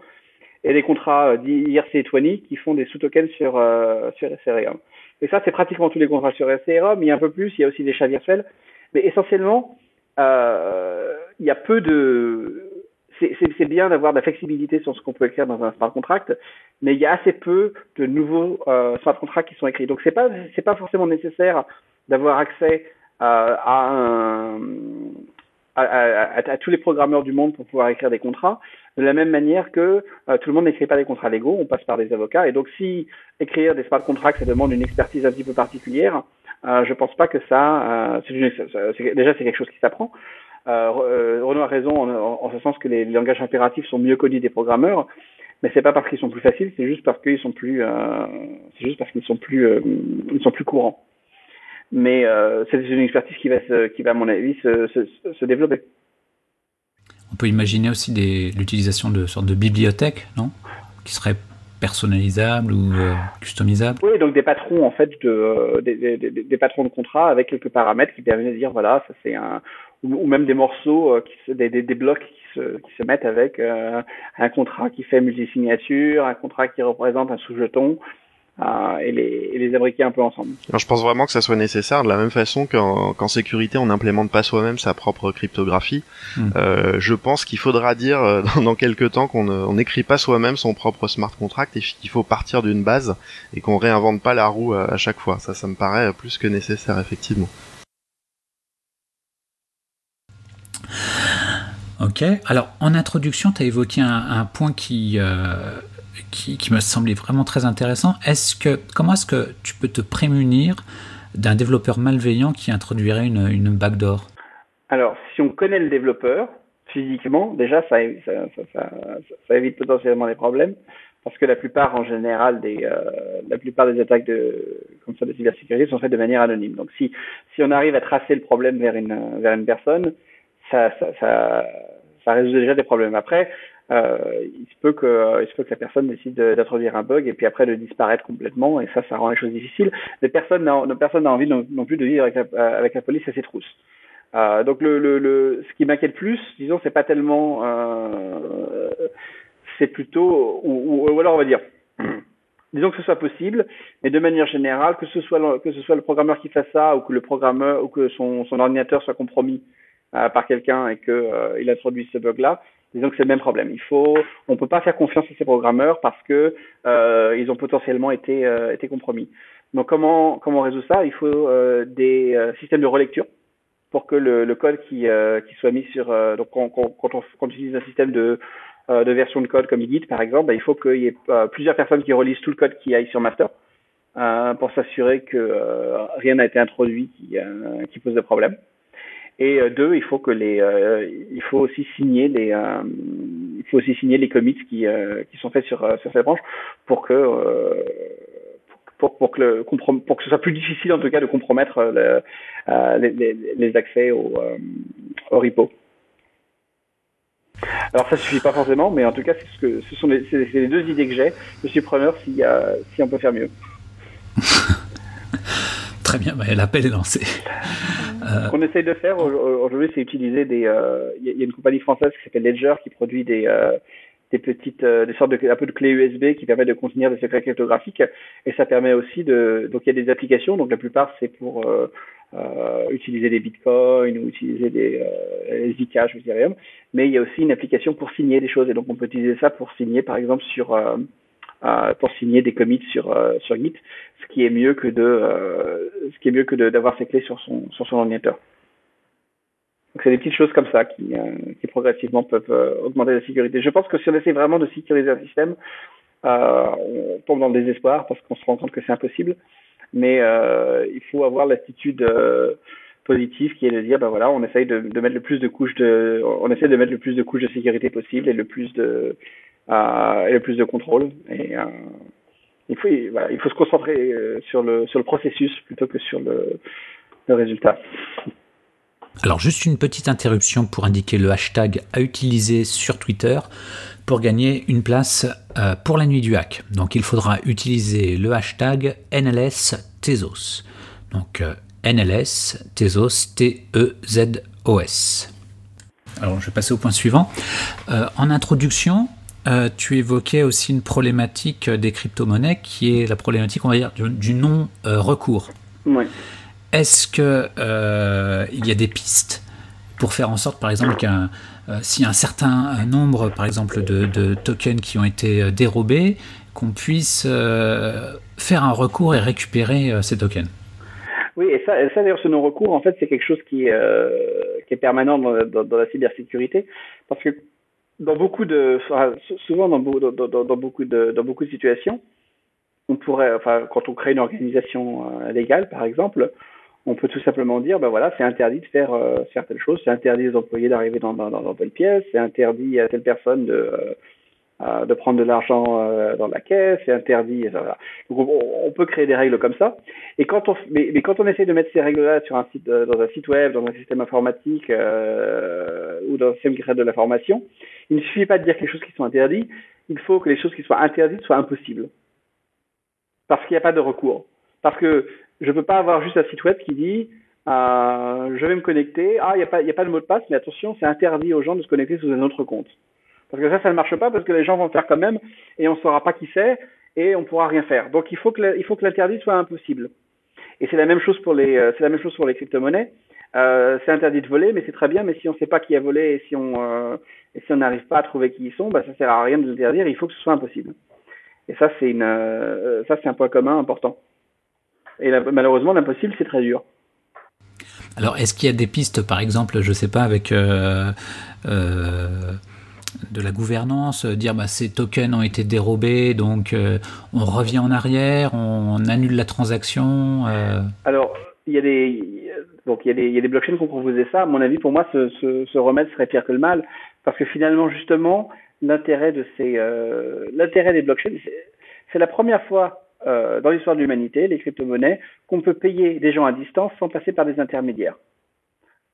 et des contrats d'IRC20 qui font des sous-tokens sur, euh, sur Ethereum. Et ça, c'est pratiquement tous les contrats sur Ethereum. Il y a un peu plus, il y a aussi des chats virtuels. Mais essentiellement, euh, il y a peu de... C'est bien d'avoir de la flexibilité sur ce qu'on peut écrire dans un smart contract, mais il y a assez peu de nouveaux euh, smart contracts qui sont écrits. Donc c'est pas c'est pas forcément nécessaire d'avoir accès euh, à un, à, tous les programmeurs du monde pour pouvoir écrire des contrats, de la même manière que euh, tout le monde n'écrit pas des contrats légaux, on passe par des avocats. Et donc, si écrire des smart contracts, ça demande une expertise un petit peu particulière, euh, je pense pas que ça, euh, déjà c'est quelque chose qui s'apprend. Euh, Renaud a raison en, ce sens que les, langages impératifs sont mieux connus des programmeurs, mais c'est pas parce qu'ils sont plus faciles, c'est juste parce qu'ils sont plus, c'est juste parce qu'ils sont plus, ils sont plus courants mais c'est une expertise qui va, qui va à mon avis, se développer. On peut imaginer aussi l'utilisation de sortes de bibliothèques, non? Qui seraient personnalisables ou euh, customisables? Oui, donc des patrons en fait, de, des, patrons de contrat avec quelques paramètres qui permettent de dire voilà, ça c'est un ou, même des morceaux, euh, qui se, des, blocs qui se, mettent avec euh, un contrat qui fait multisignature, un contrat qui représente un sous-jeton, et, les, et les imbriquer un peu ensemble. Alors, je pense vraiment que ça soit nécessaire de la même façon qu'en sécurité on n'implémente pas soi-même sa propre cryptographie. Hmm. Euh, je pense qu'il faudra dire euh, dans, dans quelques temps qu'on n'écrit pas soi-même son propre smart contract et qu'il faut partir d'une base et qu'on réinvente pas la roue à, chaque fois. Ça, ça me paraît plus que nécessaire effectivement. Ok, alors en introduction, tu as évoqué un, un point qui, euh, qui, me semblait vraiment très intéressant. Est-ce que, comment est-ce que tu peux te prémunir d'un développeur malveillant qui introduirait une, backdoor? Alors, si on connaît le développeur physiquement, déjà, ça, évite potentiellement les problèmes, parce que la plupart, en général, des, euh, la plupart des attaques de, comme ça, de cybersécurité sont faites de manière anonyme. Donc, si, si on arrive à tracer le problème vers une, vers une personne, ça, ça, ça résout déjà des problèmes. Après, euh, il se peut que il se peut que la personne décide d'introduire un bug et puis après de disparaître complètement et ça ça rend les choses difficiles. Mais personne n'a personne n'a envie non, plus de vivre avec la, avec la police à ses trousses euh, donc le, le, le, ce qui m'inquiète plus disons c'est pas tellement euh, c'est plutôt ou, ou, alors on va dire disons que ce soit possible, mais de manière générale, que ce soit le, que ce soit le programmeur qui fasse ça ou que le programmeur ou que son, son ordinateur soit compromis euh, par quelqu'un et que euh, il introduise ce bug là, disons que c'est le même problème. Il faut, on peut pas faire confiance à ces programmeurs parce que euh, ils ont potentiellement été euh, été compromis. Donc comment comment on résout ça? Il faut euh, des euh, systèmes de relecture pour que le, le code qui qui soit mis sur donc quand, quand, quand, on, quand on utilise un système de de version de code comme Git par exemple, ben, il faut qu'il y ait plusieurs personnes qui relisent tout le code qui aille sur master pour s'assurer que rien n'a été introduit qui qui pose de problème. Et euh, deux, il faut que les, euh, il faut aussi signer les, euh, il faut aussi signer les commits qui, qui sont faits sur, sur cette branche pour que pour, que pour que ce soit plus difficile en tout cas de compromettre le, les, accès au, au repo. Alors ça suffit pas forcément, mais en tout cas ce que ce sont les, deux idées que j'ai. Je suis preneur si, si on peut faire mieux. Très bien, bah, l'appel est lancé. Ce qu'on essaye de faire aujourd'hui, c'est utiliser des. Euh, il y a une compagnie française qui s'appelle Ledger qui produit des euh, des petites, euh, des sortes de un peu de clés USB qui permettent de contenir des secrets cryptographiques et ça permet aussi de. Donc il y a des applications, donc la plupart c'est pour euh, utiliser des bitcoins ou utiliser des euh, Zcash ou Ethereum, mais il y a aussi une application pour signer des choses et donc on peut utiliser ça pour signer par exemple sur euh, euh pour signer des commits sur sur Git, ce qui est mieux que de ce qui est mieux que d'avoir ses clés sur son sur son ordinateur. Donc c'est des petites choses comme ça qui, qui progressivement peuvent augmenter la sécurité. Je pense que si on essaie vraiment de sécuriser un système, on tombe dans le désespoir parce qu'on se rend compte que c'est impossible mais euh, il faut avoir l'attitude euh, positive qui est de dire ben voilà on essaye de, de, mettre le plus de couches de on essaie de mettre le plus de couches de sécurité possible et le plus de euh, et le plus de contrôle et euh, il faut se concentrer euh, sur le processus plutôt que sur le, résultat. Alors juste une petite interruption pour indiquer le hashtag à utiliser sur Twitter pour gagner une place euh, pour la nuit du hack. Donc il faudra utiliser le hashtag NLS Tezos. Donc euh, NLS Tezos T-E-Z-O-S. Alors je vais passer au point suivant. Euh, en introduction, tu évoquais aussi une problématique des crypto-monnaies qui est la problématique, on va dire, du, non-recours. Oui. Est-ce qu'il il y a des pistes pour faire en sorte, par exemple, qu'un euh, s'il y a un certain nombre, par exemple, de, tokens qui ont été euh, dérobés, qu'on puisse euh, faire un recours et récupérer ces tokens? Oui, et ça, ça d'ailleurs, ce non-recours, en fait, c'est quelque chose qui, qui est permanent dans, la cybersécurité, parce que dans beaucoup de, souvent dans, dans, beaucoup de, dans beaucoup de situations, on pourrait, enfin, quand on crée une organisation légale, par exemple, on peut tout simplement dire, ben voilà, c'est interdit de faire euh, certaines choses, c'est interdit aux employés d'arriver dans, dans, dans, telle pièce, c'est interdit à telle personne de, euh, euh, de prendre de l'argent dans la caisse, c'est interdit. Donc on, peut créer des règles comme ça. Et quand on, mais, quand on essaie de mettre ces règles-là sur un site, dans un site web, dans un système informatique ou dans un système qui crée de l'information, il ne suffit pas de dire que les choses qui sont interdites, il faut que les choses qui soient interdites soient impossibles, parce qu'il n'y a pas de recours. Parce que je ne peux pas avoir juste un site web qui dit euh, je vais me connecter. Ah, il n'y a, a pas de mot de passe, mais attention, c'est interdit aux gens de se connecter sous un autre compte. Parce que ça, ça ne marche pas parce que les gens vont le faire quand même et on ne saura pas qui c'est et on ne pourra rien faire. Donc il faut que l'interdit soit impossible. Et c'est la même chose pour les euh, crypto-monnaies. Euh, c'est interdit de voler, mais c'est très bien. Mais si on ne sait pas qui a volé et si on euh, et si on n'arrive pas à trouver qui ils sont, bah, ça sert à rien de l'interdire. Il faut que ce soit impossible. Et ça c'est ça c'est un point commun important. Et malheureusement, l'impossible, c'est très dur. Alors, est-ce qu'il y a des pistes, par exemple, je sais pas, avec de la gouvernance, dire bah, ces tokens ont été dérobés, donc euh, on revient en arrière, on, annule la transaction Alors, il y a des blockchains qui ont proposé ça. À mon avis, pour moi, ce, remède serait pire que le mal, parce que finalement, justement, l'intérêt de ces l'intérêt des blockchains, c'est la première fois euh, dans l'histoire de l'humanité, les crypto-monnaies, qu'on peut payer des gens à distance sans passer par des intermédiaires.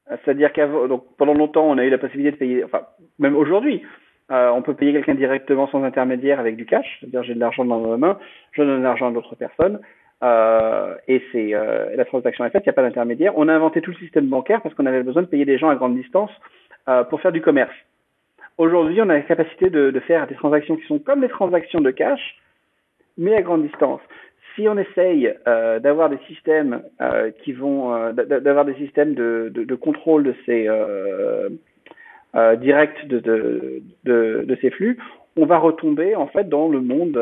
C'est-à-dire qu'avant, donc pendant longtemps, on a eu la possibilité de payer, enfin même aujourd'hui, euh, on peut payer quelqu'un directement sans intermédiaire avec du cash, c'est-à-dire j'ai de l'argent dans ma main, je donne de l'argent à d'autres personnes, euh, et c'est euh, la transaction est faite, il n'y a pas d'intermédiaire. On a inventé tout le système bancaire parce qu'on avait besoin de payer des gens à grande distance euh, pour faire du commerce. Aujourd'hui, on a la capacité de, de, faire des transactions qui sont comme les transactions de cash, mais à grande distance. Si on essaye euh, d'avoir des systèmes euh, qui vont, euh, d'avoir des systèmes de, de, de, contrôle de ces euh, euh, directs de, de, ces flux, on va retomber en fait dans le monde,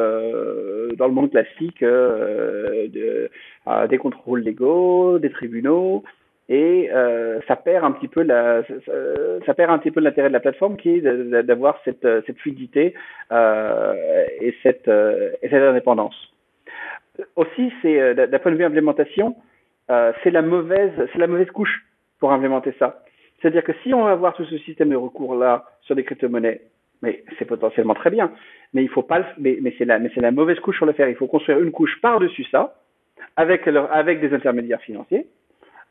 dans le monde classique de, des contrôles légaux, des tribunaux, et euh, ça perd un petit peu la, ça, perd un petit peu l'intérêt de la plateforme qui est d'avoir cette, cette fluidité euh, et cette euh, et cette indépendance. Aussi, c'est euh, d'un point de vue implémentation, euh, c'est la mauvaise c'est la mauvaise couche pour implémenter ça. C'est-à-dire que si on va avoir tout ce système de recours là sur des crypto-monnaies, mais c'est potentiellement très bien, mais il faut pas le, mais, c'est la mais c'est la mauvaise couche sur le faire. Il faut construire une couche par-dessus ça avec leur, avec des intermédiaires financiers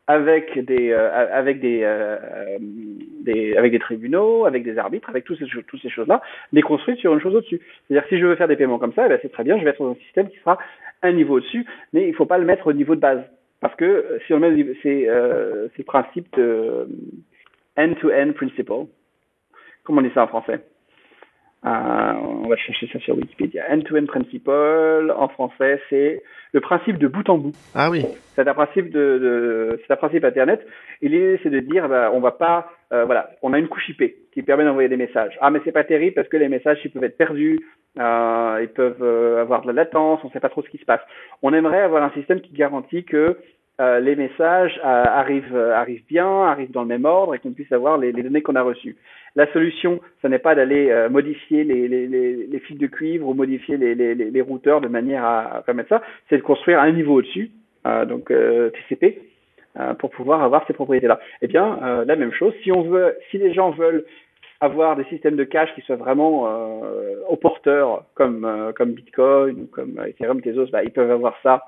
avec des euh, avec des, euh, des avec des tribunaux, avec des arbitres, avec toutes ces choses-là, mais construites sur une chose au-dessus. C'est-à-dire si je veux faire des paiements comme ça, eh ben, c'est très bien, je vais être dans un système qui sera un niveau au-dessus, mais il ne faut pas le mettre au niveau de base parce que euh, si on met c'est euh, le principe de end-to-end principle, comment on dit ça en français on va chercher ça sur Wikipédia. End-to-end principle, en français, c'est le principe de bout en bout. Ah oui. C'est un principe de, de c'est un principe Internet. Et l'idée, c'est de dire, bah, on va pas, euh, voilà, on a une couche IP qui permet d'envoyer des messages. Ah, mais c'est pas terrible parce que les messages, ils peuvent être perdus, euh, ils peuvent euh, avoir de la latence, on sait pas trop ce qui se passe. On aimerait avoir un système qui garantit que euh, les messages euh, arrivent, arrivent bien, arrivent dans le même ordre et qu'on puisse avoir les, les données qu'on a reçues. La solution, ce n'est pas d'aller euh, modifier les, les, les, fils de cuivre ou modifier les, routeurs de manière à, permettre ça, c'est de construire un niveau au-dessus, euh, donc euh, TCP, pour pouvoir avoir ces propriétés-là. Eh bien, la même chose, si on veut, si les gens veulent avoir des systèmes de cache qui soient vraiment au porteur, comme, comme Bitcoin ou comme Ethereum, Tezos, bah, ils peuvent avoir ça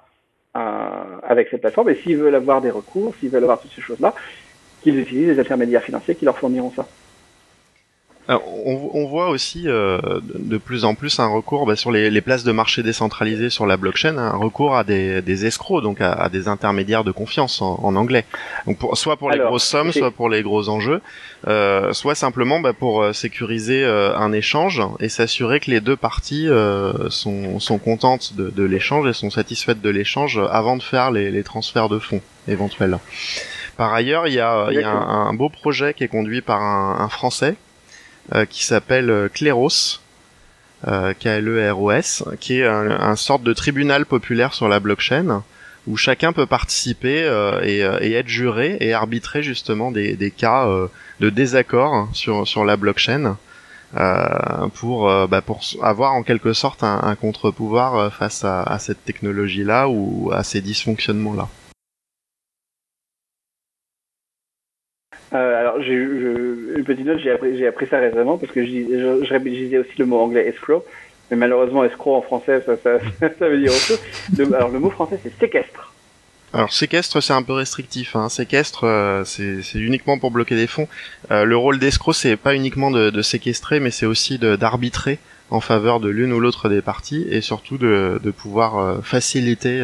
avec cette plateforme. Et s'ils veulent avoir des recours, s'ils veulent avoir toutes ces choses-là, qu'ils utilisent des intermédiaires financiers qui leur fourniront ça on, on, voit aussi euh, de plus en plus un recours bah, sur les, les, places de marché décentralisées sur la blockchain, un recours à des, des escrocs, donc à, à, des intermédiaires de confiance en, en anglais. Donc pour, soit pour les grosses sommes, soit pour les gros enjeux, euh, soit simplement bah, pour euh, sécuriser euh, un échange et s'assurer que les deux parties euh, sont, sont contentes de, de l'échange et sont satisfaites de l'échange avant de faire les, les transferts de fonds éventuels. Par ailleurs, il y a, il y a un, un, beau projet qui est conduit par un, un Français euh, qui s'appelle Kleros, euh, K-L-E-R-O-S, qui est un, un, sorte de tribunal populaire sur la blockchain où chacun peut participer euh, et, être juré et arbitrer justement des, cas de désaccord sur, la blockchain. Euh, pour, bah, avoir en quelque sorte un, contre-pouvoir face à, à cette technologie-là ou à ces dysfonctionnements-là. Euh, alors, j'ai une petite note, j'ai appris, appris, ça récemment parce que je, je, je, disais aussi le mot anglais escrow, mais malheureusement escrow en français, ça, ça, ça veut dire autre chose. Le, alors, le mot français, c'est séquestre. Alors séquestre c'est un peu restrictif. Hein. Séquestre euh, c'est uniquement pour bloquer des fonds. Euh, le rôle d'escroc c'est pas uniquement de, de, séquestrer mais c'est aussi d'arbitrer en faveur de l'une ou l'autre des parties et surtout de, de pouvoir euh, faciliter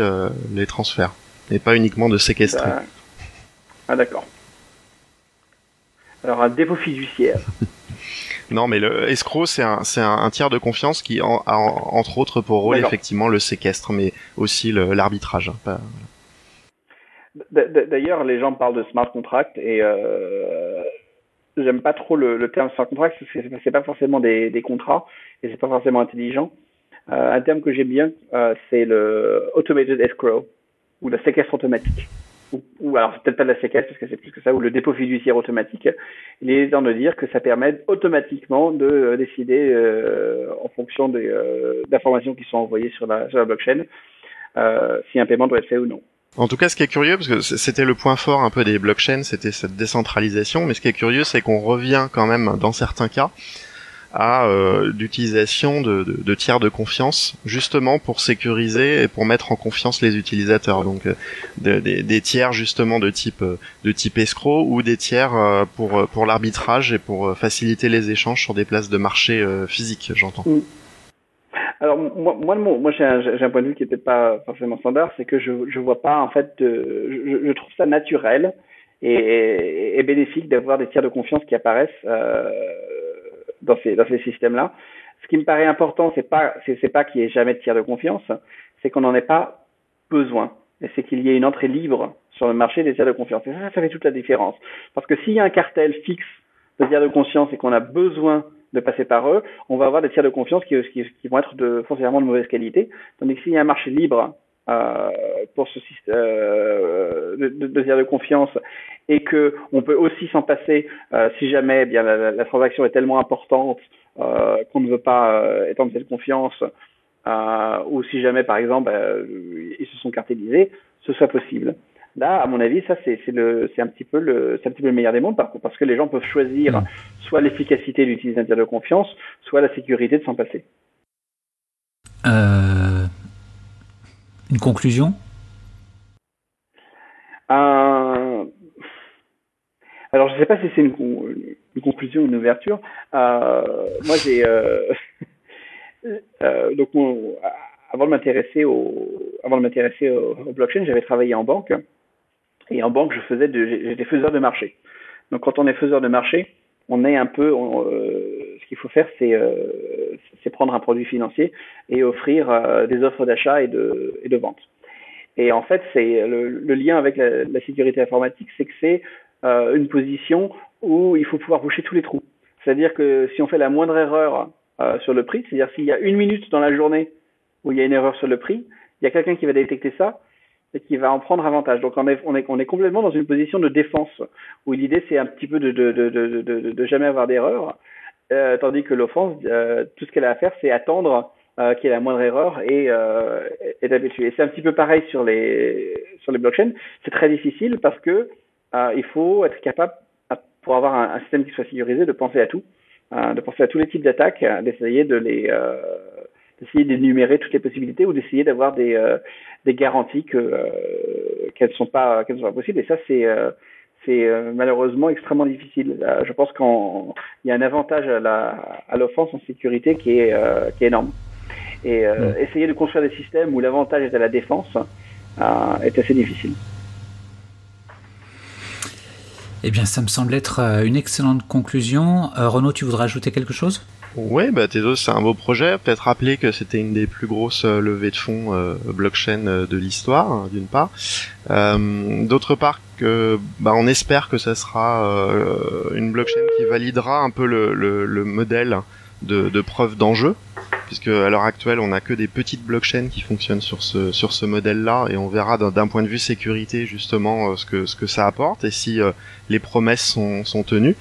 les transferts et pas uniquement de séquestrer. ah d'accord. Alors un dépôt fiduciaire. non, mais le escroc, c'est un, c'est un, tiers de confiance qui a entre autres pour rôle effectivement le séquestre, mais aussi l'arbitrage. Hein, d'ailleurs, les gens parlent de smart contract et euh, j'aime pas trop le, le, terme smart contract parce que c'est pas forcément des, des contrats et c'est pas forcément intelligent. Euh, un terme que j'aime bien, euh, c'est le automated escrow ou le séquestre automatique ou, alors c'est peut-être pas de la séquestre parce que c'est plus que ça, ou le dépôt fiduciaire automatique, il est temps de dire que ça permet automatiquement de euh, décider euh, en fonction des euh, d'informations qui sont envoyées sur la, sur la blockchain euh, si un paiement doit être fait ou non. En tout cas, ce qui est curieux, parce que c'était le point fort un peu des blockchains, c'était cette décentralisation, mais ce qui est curieux, c'est qu'on revient quand même, dans certains cas, à euh, l'utilisation de, de, de, tiers de confiance justement pour sécuriser et pour mettre en confiance les utilisateurs. Donc euh, des tiers justement de type euh, de type escroc ou des tiers euh, pour pour l'arbitrage et pour faciliter les échanges sur des places de marché physiques j'entends. Alors moi, moi, moi j'ai un, un, point de vue qui n'était pas forcément standard, c'est que je je vois pas en fait, de, je, je trouve ça naturel et, et bénéfique d'avoir des tiers de confiance qui apparaissent euh, dans ces, dans ces systèmes-là. Ce qui me paraît important, c'est pas, c'est, pas qu'il y ait jamais de tiers de confiance, c'est qu'on n'en ait pas besoin. Et c'est qu'il y ait une entrée libre sur le marché des tiers de confiance. Et ça, ça fait toute la différence. Parce que s'il y a un cartel fixe de tiers de confiance et qu'on a besoin de passer par eux, on va avoir des tiers de confiance qui, qui, vont être de, foncièrement de mauvaise qualité. Tandis que s'il y a un marché libre pour ce système euh, de, de, de, confiance et que on peut aussi s'en passer euh, si jamais eh bien la, la, transaction est tellement importante euh, qu'on ne veut pas euh, étendre cette confiance euh, ou si jamais par exemple ils se sont cartélisés, ce soit possible. Là, à mon avis, ça c'est le c'est un petit peu le c'est un petit peu le meilleur des mondes parce, parce que les gens peuvent choisir soit l'efficacité d'utiliser un tiers de confiance, soit la sécurité de s'en passer. Une conclusion? Alors, je ne sais pas si c'est une, une, conclusion ou une ouverture. Euh, moi, j'ai euh, euh, donc avant de m'intéresser au avant de m'intéresser au, blockchain, j'avais travaillé en banque et en banque, je faisais j'étais faiseur de marché. Donc, quand on est faiseur de marché, on est un peu euh, ce qu'il faut faire, euh, c'est prendre un produit financier et offrir des offres d'achat et de, vente. Et en fait, c'est le, lien avec la, sécurité informatique, c'est que c'est une position où il faut pouvoir boucher tous les trous. C'est-à-dire que si on fait la moindre erreur sur le prix, c'est-à-dire s'il y a une minute dans la journée où il y a une erreur sur le prix, il y a quelqu'un qui va détecter ça et qui va en prendre avantage. Donc on est, complètement dans une position de défense, où l'idée c'est un petit peu de, de, de jamais avoir d'erreur, euh, tandis que l'offense, euh, tout ce qu'elle a à faire, c'est attendre euh, qu'il y ait la moindre erreur et, euh, et d'habituer. Et c'est un petit peu pareil sur les, sur les blockchains. C'est très difficile parce que euh, il faut être capable, pour avoir un, système qui soit sécurisé, de penser à tout, de penser à tous les types d'attaques, d'essayer de les d'essayer d'énumérer toutes les possibilités ou d'essayer d'avoir des, des garanties que qu'elles sont pas qu'elles sont pas possibles et ça c'est euh, c'est malheureusement extrêmement difficile. je pense qu'il y a un avantage à l'offense en sécurité qui est qui est énorme. Et mm. essayer de construire des systèmes où l'avantage est à la défense est assez difficile. Eh bien, ça me semble être une excellente conclusion. Renaud, tu voudrais ajouter quelque chose? Ouais, bah Tezos c'est un beau projet. Peut-être rappeler que c'était une des plus grosses euh, levées de fonds euh, blockchain euh, de l'histoire, hein, d'une part. Euh, D'autre part, que, bah, on espère que ça sera une blockchain qui validera un peu le, le, le modèle de, de preuve d'enjeu puisque à l'heure actuelle on n'a que des petites blockchains qui fonctionnent sur ce modèle-là et on verra d'un point de vue sécurité justement euh, ce que ça apporte et si euh, les promesses sont, tenues.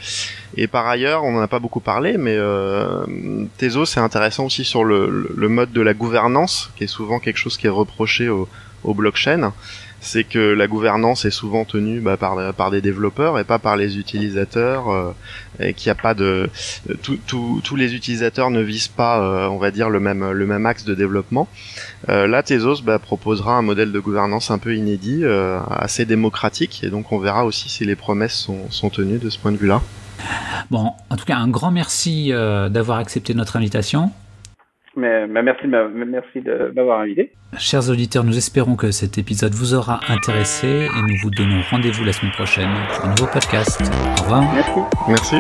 Et par ailleurs, on n'en a pas beaucoup parlé, mais euh, c'est intéressant aussi sur le, mode de la gouvernance, qui est souvent quelque chose qui est reproché aux blockchains c'est que la gouvernance est souvent tenue bah, par, par des développeurs et pas par les utilisateurs, euh, et qu'il n'y a pas de tous les utilisateurs ne visent pas, euh, on va dire le même le même axe de développement. Euh, là, Tezos bah, proposera un modèle de gouvernance un peu inédit, euh, assez démocratique, et donc on verra aussi si les promesses sont, sont tenues de ce point de vue-là. Bon, en tout cas, un grand merci d'avoir accepté notre invitation. Mais, mais merci, merci de m'avoir invité. Chers auditeurs, nous espérons que cet épisode vous aura intéressé et nous vous donnons rendez-vous la semaine prochaine pour un nouveau podcast. Au revoir. Merci. Merci.